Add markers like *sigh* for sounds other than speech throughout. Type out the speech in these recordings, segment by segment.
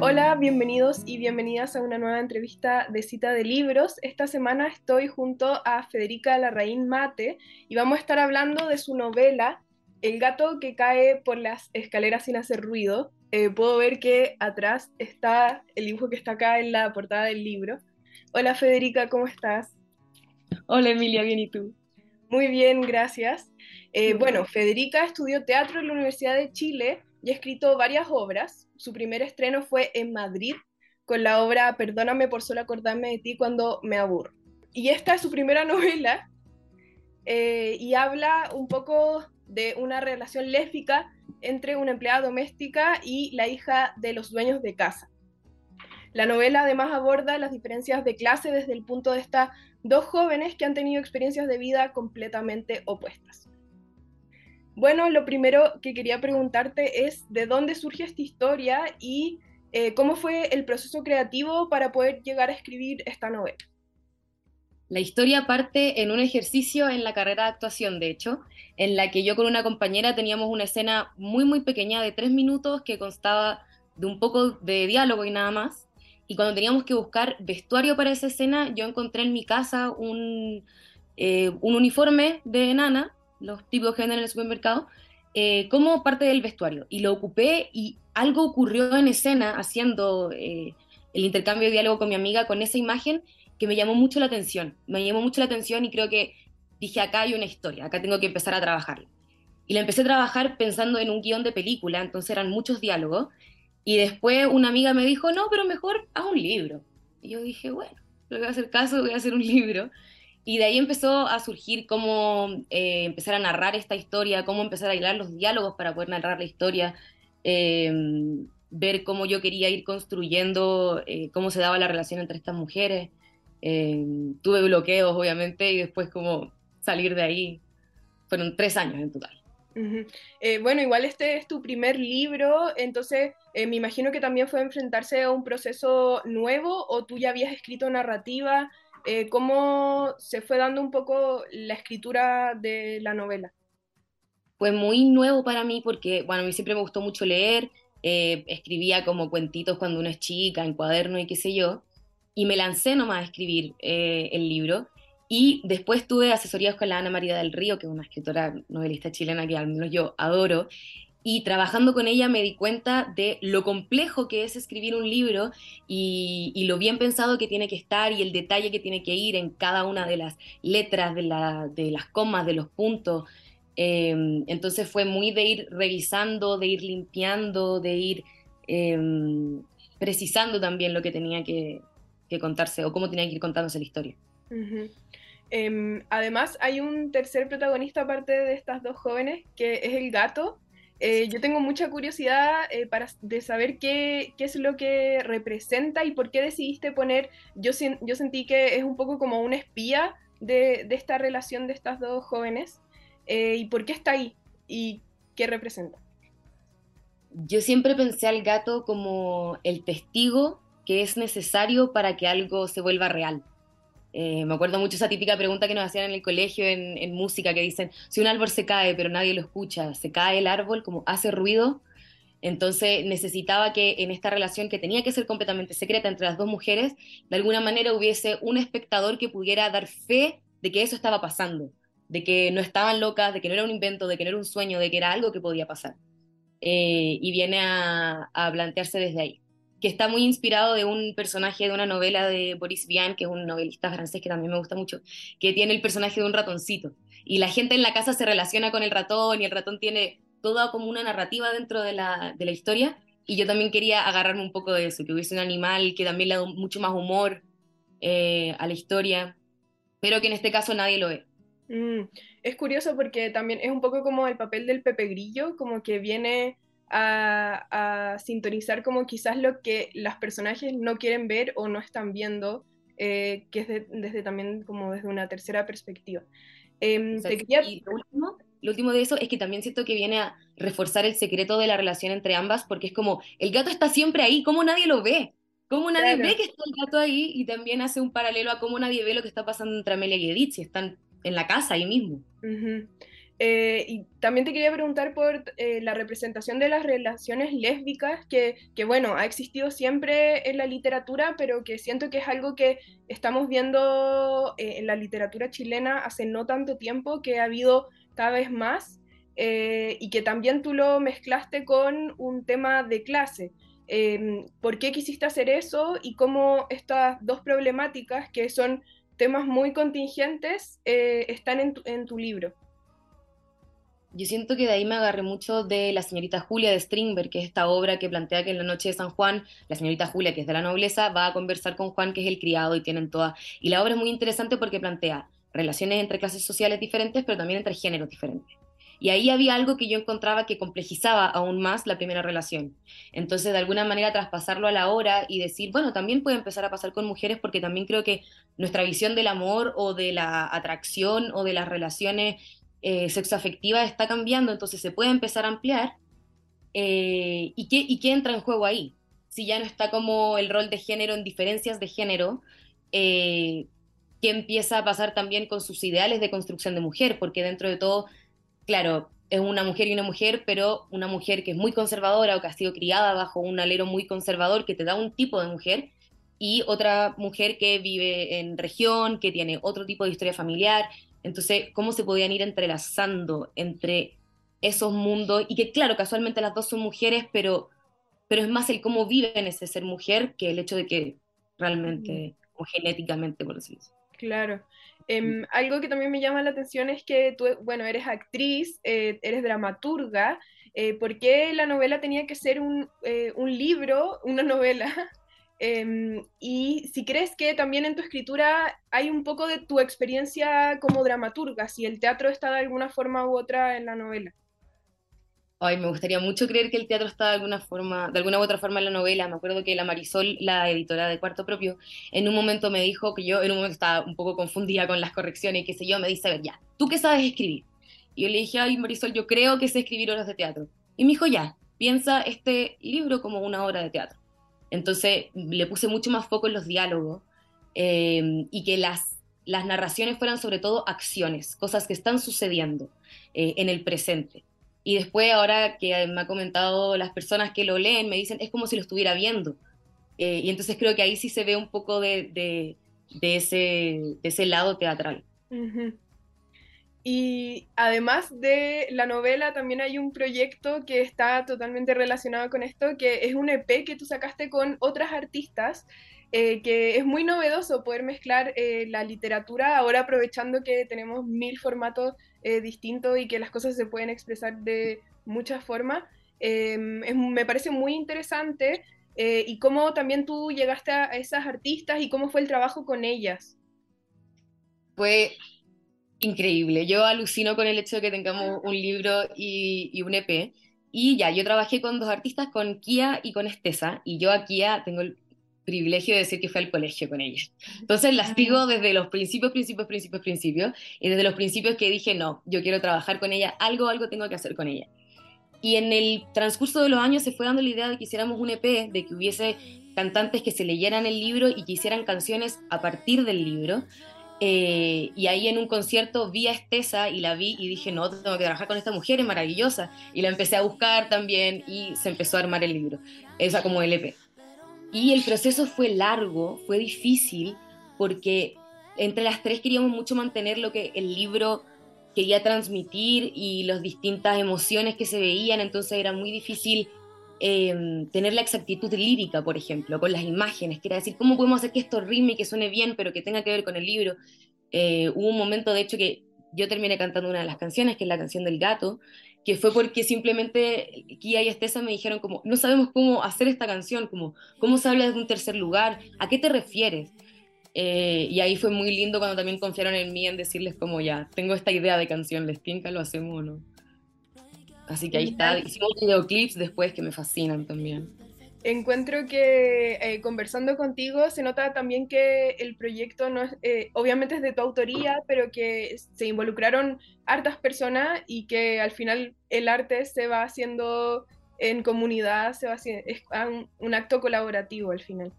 Hola, bienvenidos y bienvenidas a una nueva entrevista de cita de libros. Esta semana estoy junto a Federica Larraín Mate y vamos a estar hablando de su novela El gato que cae por las escaleras sin hacer ruido. Eh, puedo ver que atrás está el dibujo que está acá en la portada del libro. Hola Federica, ¿cómo estás? Hola Emilia, bien y tú. Muy bien, gracias. Eh, bueno, Federica estudió teatro en la Universidad de Chile y ha escrito varias obras. Su primer estreno fue en Madrid con la obra Perdóname por solo acordarme de ti cuando me aburro. Y esta es su primera *laughs* novela eh, y habla un poco de una relación lésbica entre una empleada doméstica y la hija de los dueños de casa. La novela además aborda las diferencias de clase desde el punto de vista dos jóvenes que han tenido experiencias de vida completamente opuestas. Bueno, lo primero que quería preguntarte es de dónde surge esta historia y eh, cómo fue el proceso creativo para poder llegar a escribir esta novela. La historia parte en un ejercicio en la carrera de actuación, de hecho, en la que yo con una compañera teníamos una escena muy, muy pequeña de tres minutos que constaba de un poco de diálogo y nada más. Y cuando teníamos que buscar vestuario para esa escena, yo encontré en mi casa un, eh, un uniforme de nana los típicos que venden en el supermercado, eh, como parte del vestuario. Y lo ocupé y algo ocurrió en escena haciendo eh, el intercambio de diálogo con mi amiga con esa imagen que me llamó mucho la atención. Me llamó mucho la atención y creo que dije, acá hay una historia, acá tengo que empezar a trabajarla. Y la empecé a trabajar pensando en un guion de película, entonces eran muchos diálogos. Y después una amiga me dijo, no, pero mejor haz un libro. Y yo dije, bueno, le voy a hacer caso, voy a hacer un libro. Y de ahí empezó a surgir cómo eh, empezar a narrar esta historia, cómo empezar a hilar los diálogos para poder narrar la historia, em, ver cómo yo quería ir construyendo, eh, cómo se daba la relación entre estas mujeres. Tuve bloqueos, obviamente, y después como salir de ahí. Fueron tres años en total. Eh, bueno, igual este es tu primer libro, entonces me imagino que también fue enfrentarse a un proceso nuevo o tú ya habías escrito narrativa eh, cómo se fue dando un poco la escritura de la novela. Fue muy nuevo para mí porque, bueno, a mí siempre me gustó mucho leer, eh, escribía como cuentitos cuando uno es chica, en cuaderno y qué sé yo, y me lancé nomás a escribir eh, el libro. Y después tuve asesorías con la Ana María del Río, que es una escritora novelista chilena que al menos yo adoro, y trabajando con ella me di cuenta de lo complejo que es escribir un libro y, lo bien pensado que tiene que estar y el detalle que tiene que ir en cada una de las letras, de, las comas, de los puntos. Em, entonces fue muy de ir revisando, de ir limpiando, de ir em, precisando también lo que tenía que, contarse o cómo tenía que ir contándose la historia. Em, además, hay un tercer protagonista aparte de estas dos jóvenes, que es el gato, eh, yo tengo mucha curiosidad eh, para, de saber qué, qué, es lo que representa y por qué decidiste poner, yo, sentí que es un poco como una espía de, de esta relación de estas dos jóvenes, eh, y por qué está ahí y qué representa. Yo siempre pensé al gato como el testigo que es necesario para que algo se vuelva real. Eh, me acuerdo mucho esa típica pregunta que nos hacían en el colegio en, música, que dicen, si un árbol se cae pero nadie lo escucha, ¿se cae el árbol como hace ruido? Entonces necesitaba que en esta relación que tenía que ser completamente secreta entre las dos mujeres, de alguna manera hubiese un espectador que pudiera dar fe de que eso estaba pasando, de que no estaban locas, de que no era un invento, de que no era un sueño, de que era algo que podía pasar. Eh, y viene a plantearse desde ahí que está muy inspirado de un personaje de una novela de Boris Vian, que es un novelista francés que también me gusta mucho, que tiene el personaje de un ratoncito. Y la gente en la casa se relaciona con el ratón y el ratón tiene toda como una narrativa dentro de la, de la historia. Y yo también quería agarrarme un poco de eso, que hubiese un animal que también le da mucho más humor eh, a la historia, pero que en este caso nadie lo ve. Mm, es curioso porque también es un poco como el papel del Pepe Grillo, como que viene a, sintonizar como quizás lo que las personajes no quieren ver o no están viendo, eh, que es desde también como desde una tercera perspectiva. Y lo último, lo último de eso es que también siento que viene a reforzar el secreto de la relación entre ambas, porque es como, el gato está siempre ahí, ¿cómo nadie lo ve? ¿Cómo nadie ve que está el gato ahí? Y también hace un paralelo a cómo nadie ve lo que está pasando entre Amelia y Edith, si están en la casa ahí mismo. Eh, y también te quería preguntar por eh, la representación de las relaciones lésbicas, que, que, bueno, ha existido siempre en la literatura, pero que siento que es algo que estamos viendo eh, en la literatura chilena hace no tanto tiempo, que ha habido cada vez más, y que también tú lo mezclaste con un tema de clase. Em, ¿Por qué quisiste hacer eso y cómo estas dos problemáticas, que son temas muy contingentes, están en en tu libro? Yo siento que de ahí me agarré mucho de la señorita Julia de Strindberg, que es esta obra que plantea que en la noche de San Juan, la señorita Julia, que es de la nobleza, va a conversar con Juan, que es el criado, y tienen toda... Y la obra es muy interesante porque plantea relaciones entre clases sociales diferentes, pero también entre géneros diferentes. Y ahí había algo que yo encontraba que complejizaba aún más la primera relación. Entonces, de alguna manera, traspasarlo a la hora y decir, bueno, también puede empezar a pasar con mujeres porque también creo que nuestra visión del amor o de la atracción o de las relaciones eh, sexoafectiva está cambiando, entonces se puede empezar a ampliar. Eh, ¿y, qué, ¿Y qué entra en juego ahí? Si ya no está como el rol de género en diferencias de género, eh, ¿qué empieza a pasar también con sus ideales de construcción de mujer? Porque dentro de todo, claro, es una mujer y una mujer, pero una mujer que es muy conservadora o que ha sido criada bajo un alero muy conservador que te da un tipo de mujer, y otra mujer que vive en región, que tiene otro tipo de historia familiar, entonces, ¿cómo se podían ir entrelazando entre esos mundos? Y que, claro, casualmente las dos son mujeres, pero, pero es más el cómo viven ese ser mujer que el hecho de que realmente, o genéticamente, por decirlo Claro. Em, algo que también me llama la atención es que tú, bueno, eres actriz, eh, eres dramaturga. Eh, ¿Por qué la novela tenía que ser un, eh, un libro, una novela? *laughs* Em, y si crees que también en tu escritura hay un poco de tu experiencia como dramaturga, si el teatro está de alguna forma u otra en la novela. Ay, me gustaría mucho creer que el teatro está de alguna forma, de alguna u otra forma en la novela. Me acuerdo que la Marisol, la editora de Cuarto Propio, en un momento me dijo que yo en un momento estaba un poco confundida con las correcciones y qué sé yo, me dice, a ver, ya, ¿tú qué sabes escribir? Y yo le dije, ay, Marisol, yo creo que sé escribir obras de teatro. Y me dijo, ya, piensa este libro como una obra de teatro. Entonces le puse mucho más foco en los diálogos eh, y que las, las narraciones fueran sobre todo acciones, cosas que están sucediendo eh, en el presente. Y después, ahora que me ha comentado las personas que lo leen, me dicen, es como si lo estuviera viendo. Eh, y entonces creo que ahí sí se ve un poco de, de, ese, ese, lado teatral. Y además de la novela, también hay un proyecto que está totalmente relacionado con esto, que es un EP que tú sacaste con otras artistas, eh, que es muy novedoso poder mezclar eh, la literatura, ahora aprovechando que tenemos mil formatos eh, distintos y que las cosas se pueden expresar de muchas formas. Em, me parece muy interesante y cómo también tú llegaste a esas artistas y cómo fue el trabajo con ellas. Fue increíble. Yo alucino con el hecho de que tengamos un libro y, un EP. Y ya, yo trabajé con dos artistas, con Kia y con Estesa, y yo a Kia tengo el privilegio de decir que fui al colegio con ella. Entonces las sigo desde los principios, principios, principios, principios, y desde los principios que dije, no, yo quiero trabajar con ella, algo, algo tengo que hacer con ella. Y en el transcurso de los años se fue dando la idea de que hiciéramos un EP, de que hubiese cantantes que se leyeran el libro y que hicieran canciones a partir del libro, eh, y ahí en un concierto vi a Estesa y la vi y dije, no, tengo que trabajar con esta mujer, es maravillosa. Y la empecé a buscar también y se empezó a armar el libro, esa como LP. Y el proceso fue largo, fue difícil, porque entre las tres queríamos mucho mantener lo que el libro quería transmitir y las distintas emociones que se veían, entonces era muy difícil Em, tener la exactitud lírica, por ejemplo, con las imágenes, quiere decir, ¿cómo podemos hacer que esto rime y que suene bien, pero que tenga que ver con el libro? Eh, hubo un momento, de hecho, que yo terminé cantando una de las canciones, que es la canción del gato, que fue porque simplemente Kia y Estesa me dijeron como, no sabemos cómo hacer esta canción, como, ¿cómo se habla de un tercer lugar? ¿A qué te refieres? Eh, y ahí fue muy lindo cuando también confiaron en mí en decirles como, ya, tengo esta idea de canción, ¿les pinca lo hacemos o no? Así que ahí está. Hicimos videoclips después que me fascinan también. Encuentro que eh, conversando contigo se nota también que el proyecto no es, eh, obviamente es de tu autoría, pero que se involucraron hartas personas y que al final el arte se va haciendo en comunidad, se va haciendo, es un, acto colaborativo al final.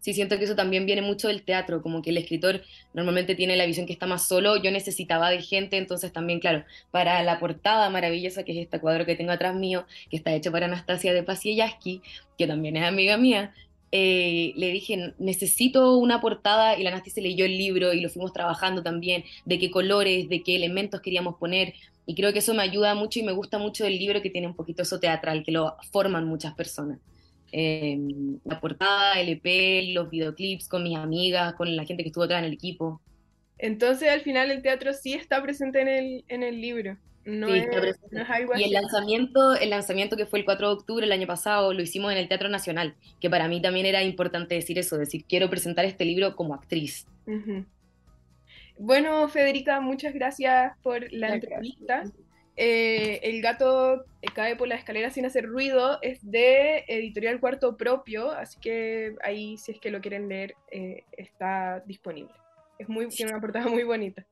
Sí, siento que eso también viene mucho del teatro, como que el escritor normalmente tiene la visión que está más solo, yo necesitaba de gente, entonces también, claro, para la portada maravillosa, que es este cuadro que tengo atrás mío, que está hecho para Anastasia de Pasiellaski, que también es amiga mía, eh, le dije, necesito una portada y la Anastasia leyó el libro y lo fuimos trabajando también, de qué colores, de qué elementos queríamos poner, y creo que eso me ayuda mucho y me gusta mucho el libro que tiene un poquito eso teatral, que lo forman muchas personas. Eh, la portada, el EP, los videoclips con mis amigas, con la gente que estuvo acá en el equipo. Entonces al final el teatro sí está presente en el, en el libro. No, Sí, es, está presente. no es algo Y el lanzamiento, el lanzamiento que fue el 4 de octubre el año pasado, lo hicimos en el Teatro Nacional, que para mí también era importante decir eso, decir, quiero presentar este libro como actriz. Bueno, Federica, muchas gracias por la entrevista. Eh, El gato cae por la escalera sin hacer ruido es de Editorial Cuarto Propio, así que ahí si es que lo quieren leer eh, está disponible. Es muy, tiene una portada muy bonita.